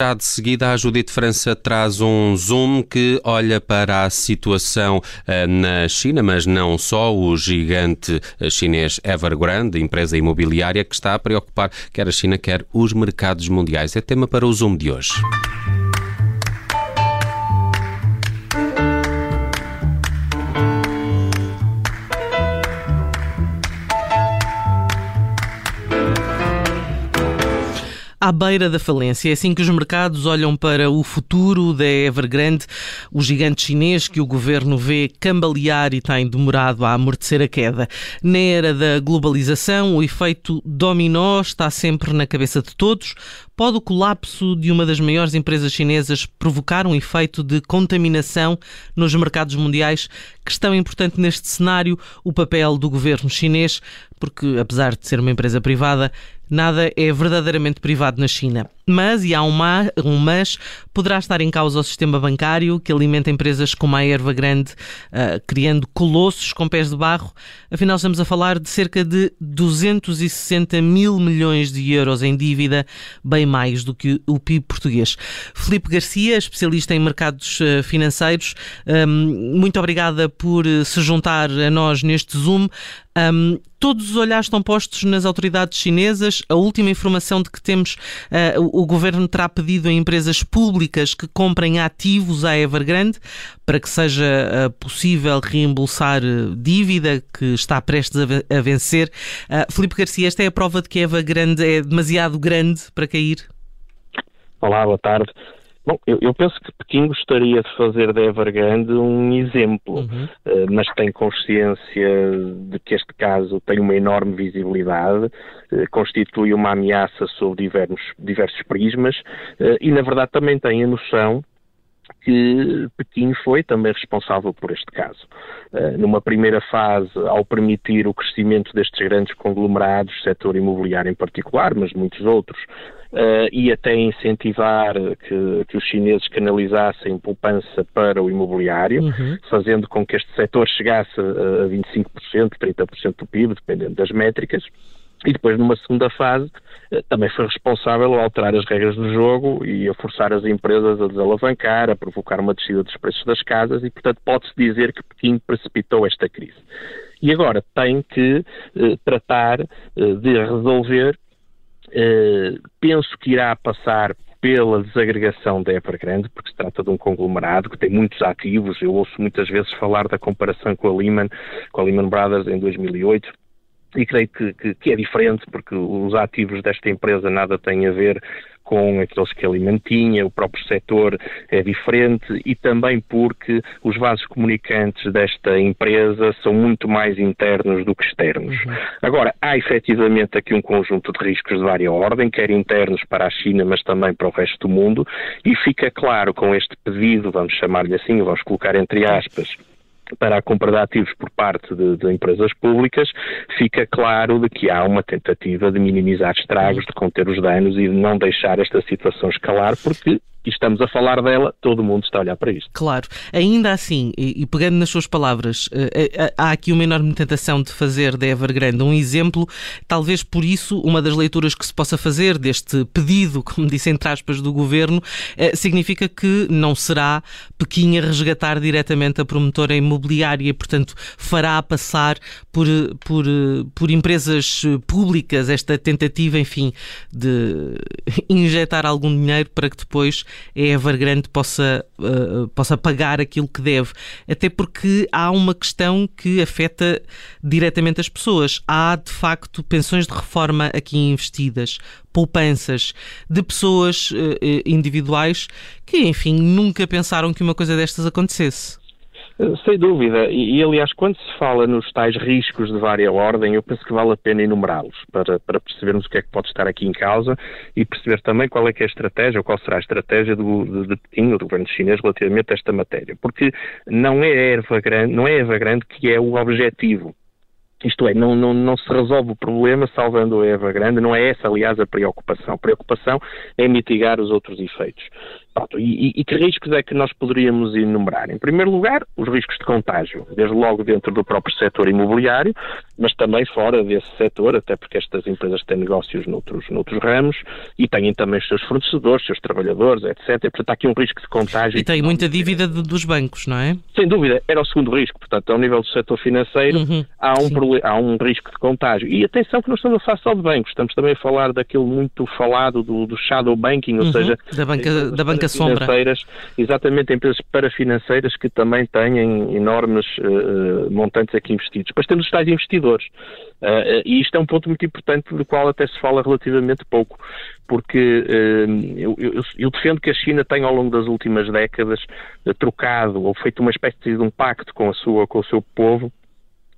Já de seguida, a Judite França traz um zoom que olha para a situação uh, na China, mas não só. O gigante uh, chinês Evergrande, empresa imobiliária, que está a preocupar quer a China, quer os mercados mundiais. É tema para o zoom de hoje. À beira da falência. É assim que os mercados olham para o futuro da Evergrande, o gigante chinês que o governo vê cambalear e tem demorado a amortecer a queda. Na era da globalização, o efeito dominó está sempre na cabeça de todos. Pode o colapso de uma das maiores empresas chinesas provocar um efeito de contaminação nos mercados mundiais? Questão importante neste cenário, o papel do governo chinês, porque apesar de ser uma empresa privada, Nada é verdadeiramente privado na China. Mas, e há um, um mas, poderá estar em causa o sistema bancário que alimenta empresas como a erva grande, uh, criando colossos com pés de barro. Afinal, estamos a falar de cerca de 260 mil milhões de euros em dívida, bem mais do que o PIB português. Felipe Garcia, especialista em mercados uh, financeiros, um, muito obrigada por uh, se juntar a nós neste Zoom. Um, todos os olhares estão postos nas autoridades chinesas. A última informação de que temos, o governo terá pedido a empresas públicas que comprem ativos à Evergrande para que seja uh, possível reembolsar uh, dívida que está prestes a, vencer. Felipe Garcia, esta é a prova de que a Evergrande é demasiado grande para cair? Olá, boa tarde. Bom, eu, eu, penso que Pequim gostaria de fazer da Evergrande um exemplo, uhum. uh, mas tem consciência de que este caso tem uma enorme visibilidade, uh, constitui uma ameaça sobre diversos, diversos prismas uh, e, na verdade, também tem a noção que Pequim foi também responsável por este caso. numa primeira fase, ao permitir o crescimento destes grandes conglomerados, setor imobiliário em particular, mas muitos outros, uh, e até incentivar que, que, os chineses canalizassem poupança para o imobiliário, uhum. fazendo com que este setor chegasse a 25%, 30% do PIB, dependendo das métricas. E depois, numa segunda fase, eh, também foi responsável a alterar as regras do jogo e a forçar as empresas a desalavancar, a provocar uma descida dos preços das casas e, portanto, pode-se dizer que Pequim precipitou esta crise. E agora tem que eh, tratar eh, de resolver eh, penso que irá passar pela desagregação da Evergrande, porque se trata de um conglomerado que tem muitos ativos. Eu ouço muitas vezes falar da comparação com a Lehman, com a Lehman Brothers em 2008 e creio que, que, que, é diferente porque os ativos desta empresa nada têm a ver com aqueles que ele mantinha, o próprio setor é diferente e também porque os vasos comunicantes desta empresa são muito mais internos do que externos. Uhum. Agora, há efetivamente aqui um conjunto de riscos de várias ordem, quer internos para a China, mas também para o resto do mundo, e fica claro com este pedido, vamos chamar-lhe assim, vamos colocar entre aspas, para a compra de ativos por parte de, de, empresas públicas, fica claro de que há uma tentativa de minimizar estragos, de conter os danos e de não deixar esta situação escalar, porque e estamos a falar dela, todo mundo está a olhar para isto. Claro. Ainda assim, e, pegando nas suas palavras, eh, eh, há aqui uma enorme tentação de fazer da Evergrande um exemplo. Talvez por isso, uma das leituras que se possa fazer deste pedido, como disse entre aspas, do governo, eh, significa que não será Pequim a resgatar diretamente a promotora imobiliária portanto, fará passar por, por, por empresas públicas esta tentativa, enfim, de injetar algum dinheiro para que depois a Evergrande possa, uh, possa pagar aquilo que deve. Até porque há uma questão que afeta diretamente as pessoas. Há, de facto, pensões de reforma aqui investidas, poupanças de pessoas uh, individuais que, enfim, nunca pensaram que uma coisa destas acontecesse. Sem dúvida, e, e, aliás, quando se fala nos tais riscos de vária ordem, eu penso que vale a pena enumerá-los para, para percebermos o que é que pode estar aqui em causa e perceber também qual é que é a estratégia ou qual será a estratégia do, de, de Pequim, do governo chinês, relativamente a esta matéria. Porque não é a erva grande, não é erva grande que é o objetivo isto é, não, não, não se resolve o problema salvando a grande, não é essa, aliás, a preocupação. A preocupação é mitigar os outros efeitos. E, e, que riscos é que nós poderíamos enumerar? Em primeiro lugar, os riscos de contágio, desde logo dentro do próprio setor imobiliário, mas também fora desse setor, até porque estas empresas têm negócios noutros, noutros ramos e têm também os seus fornecedores, seus trabalhadores, etc. Portanto, há aqui um risco de contágio. E tem muita dívida de, dos bancos, não é? Sem dúvida, era o segundo risco. Portanto, ao nível do setor financeiro, uhum, há, um há um risco de contágio. E atenção que não estamos a falar só de bancos, estamos também a falar daquele muito falado do, do shadow banking, ou uhum, seja, da banca, da banca sombra. Exatamente, empresas parafinanceiras que também têm enormes uh, montantes aqui investidos. Depois temos os tais investidores. Uh, e isto é um ponto muito importante do qual até se fala relativamente pouco, porque uh, eu, eu, eu, defendo que a China tem ao longo das últimas décadas trocado ou feito uma espécie de um pacto com, a sua, com o seu povo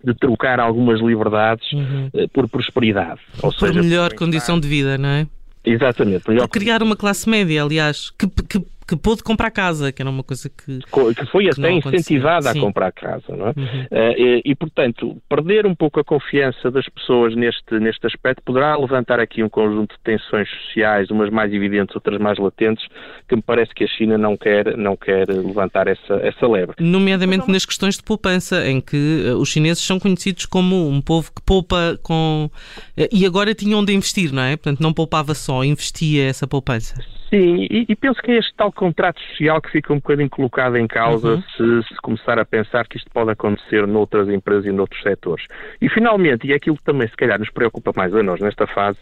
de trocar algumas liberdades uhum. por prosperidade. Ou por seja, melhor condição de vida, não é? Exatamente. Por criar uma classe média, aliás, que, que que pôde comprar casa, que era uma coisa que. Que foi que até incentivada a comprar casa, não é? Uhum. Uh, e, e, portanto, perder um pouco a confiança das pessoas neste, neste aspecto poderá levantar aqui um conjunto de tensões sociais, umas mais evidentes, outras mais latentes, que me parece que a China não quer, não quer levantar essa, essa lebre. Nomeadamente nas questões de poupança, em que uh, os chineses são conhecidos como um povo que poupa com. Uh, e agora tinham onde investir, não é? Portanto, não poupava só, investia essa poupança. Sim, e, e, penso que é este tal contrato social que fica um bocadinho colocado em causa uhum. se, se, começar a pensar que isto pode acontecer noutras empresas e noutros setores. E finalmente, e é aquilo que também se calhar nos preocupa mais a nós nesta fase,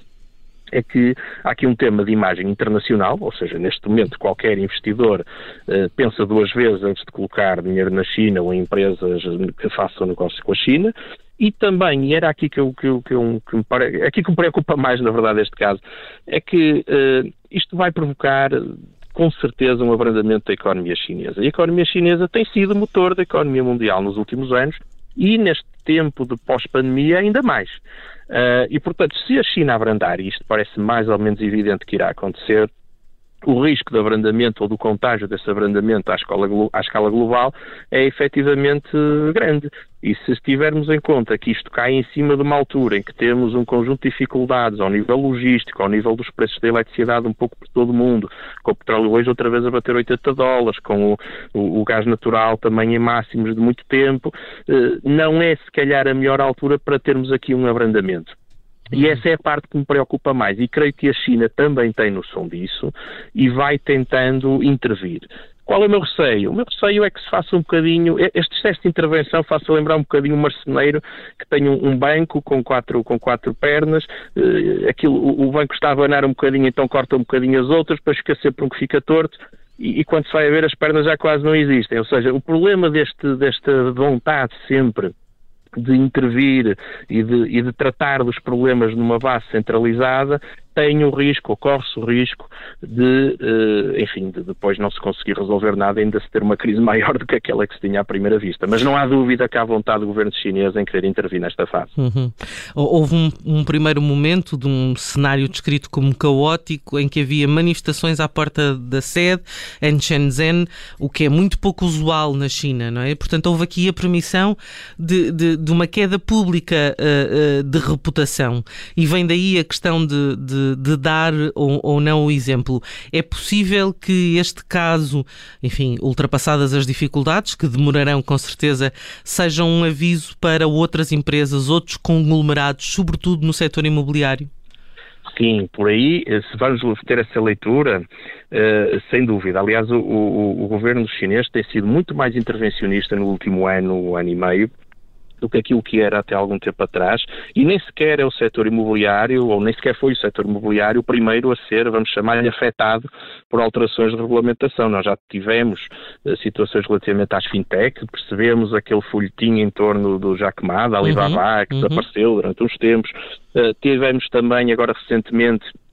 é que há aqui um tema de imagem internacional, ou seja, neste momento qualquer investidor uh, pensa duas vezes antes de colocar dinheiro na China ou em empresas que façam negócio com a China, e também, e era aqui que, eu, que, eu, que, eu, que me pare... aqui que me preocupa mais, na verdade, este caso, é que uh, isto vai provocar com certeza um abrandamento da economia chinesa. E a economia chinesa tem sido motor da economia mundial nos últimos anos e neste tempo de pós-pandemia ainda mais. Uh, e, portanto, se a China abrandar, e isto parece mais ou menos evidente que irá acontecer, o risco de abrandamento ou do contágio desse abrandamento à escala, à escala global é efetivamente grande. E se tivermos em conta que isto cai em cima de uma altura em que temos um conjunto de dificuldades ao nível logístico, ao nível dos preços da eletricidade um pouco por todo o mundo, com o petróleo hoje outra vez a bater 80 dólares, com o, o, o gás natural também em máximos de muito tempo, eh, não é se calhar a melhor altura para termos aqui um abrandamento. E essa é a parte que me preocupa mais, e creio que a China também tem noção disso e vai tentando intervir. Qual é o meu receio? O meu receio é que se faça um bocadinho, este excesso de intervenção faça lembrar um bocadinho um marceneiro que tem um, banco com quatro, com quatro pernas, uh, aquilo, o, o, banco está a abanar um bocadinho, então corta um bocadinho as outras, depois fica sempre um que fica torto, e, e, quando se vai a ver as pernas já quase não existem. Ou seja, o problema deste, desta vontade sempre de intervir e de, e de tratar dos problemas numa base centralizada tem o risco, corre-se o risco de, uh, enfim, de depois não se conseguir resolver nada, ainda se ter uma crise maior do que aquela que se tinha à primeira vista. Mas não há dúvida que há vontade do governo chinês em querer intervir nesta fase. Uhum. Houve um, um, primeiro momento de um cenário descrito como caótico, em que havia manifestações à porta da sede, em Shenzhen, o que é muito pouco usual na China, não é? Portanto, houve aqui a permissão de, de, de uma queda pública uh, uh, de reputação. E vem daí a questão de, de de, dar ou, ou, não o exemplo. É possível que este caso, enfim, ultrapassadas as dificuldades, que demorarão com certeza, sejam um aviso para outras empresas, outros conglomerados, sobretudo no setor imobiliário? Sim, por aí, se vamos ter essa leitura, uh, sem dúvida. Aliás, o, o, o, governo chinês tem sido muito mais intervencionista no último ano, ano e meio, do que aquilo que era até algum tempo atrás, e nem sequer é o setor imobiliário, ou nem sequer foi o setor imobiliário o primeiro a ser, vamos chamar-lhe, afetado por alterações de regulamentação. Nós já tivemos uh, situações relativamente às fintech, percebemos aquele folhetim em torno do Jack Ma, da Alibaba, uhum, que uhum. desapareceu durante uns tempos. Uh, tivemos também, agora recentemente, eh,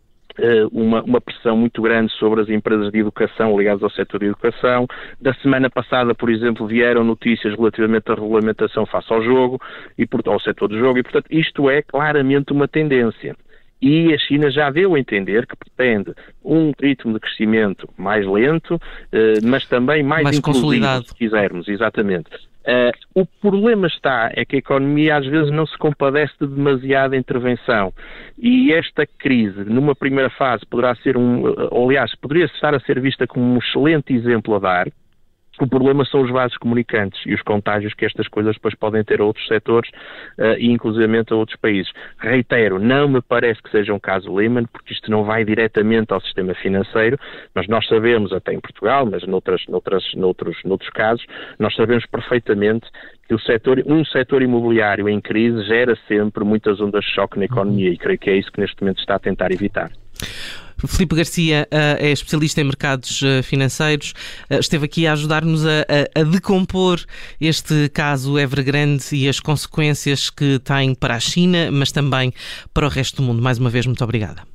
uma, uma, pressão muito grande sobre as empresas de educação ligadas ao setor de educação. Da semana passada, por exemplo, vieram notícias relativamente à regulamentação face ao jogo e ao setor do jogo, e portanto isto é claramente uma tendência. E a China já deu a entender que pretende um ritmo de crescimento mais lento, eh, mas também mais, mais consolidado, se quisermos, exatamente. Uh, o problema está é que a economia às vezes não se compadece de demasiada intervenção. E esta crise, numa primeira fase, poderá ser um, ou, aliás, poderia estar a ser vista como um excelente exemplo a dar, o problema são os vasos comunicantes e os contágios que estas coisas depois podem ter a outros setores uh, e inclusivamente a outros países. Reitero, não me parece que seja um caso Lehman, porque isto não vai diretamente ao sistema financeiro, mas nós sabemos, até em Portugal, mas noutras, noutras, noutros, noutros casos, nós sabemos perfeitamente que o setor, um setor imobiliário em crise gera sempre muitas ondas de choque na economia e creio que é isso que neste momento está a tentar evitar. Filipe Garcia uh, é especialista em mercados uh, financeiros, uh, esteve aqui a ajudar-nos a, a, a, decompor este caso Evergrande e as consequências que tem para a China, mas também para o resto do mundo. Mais uma vez, muito obrigada.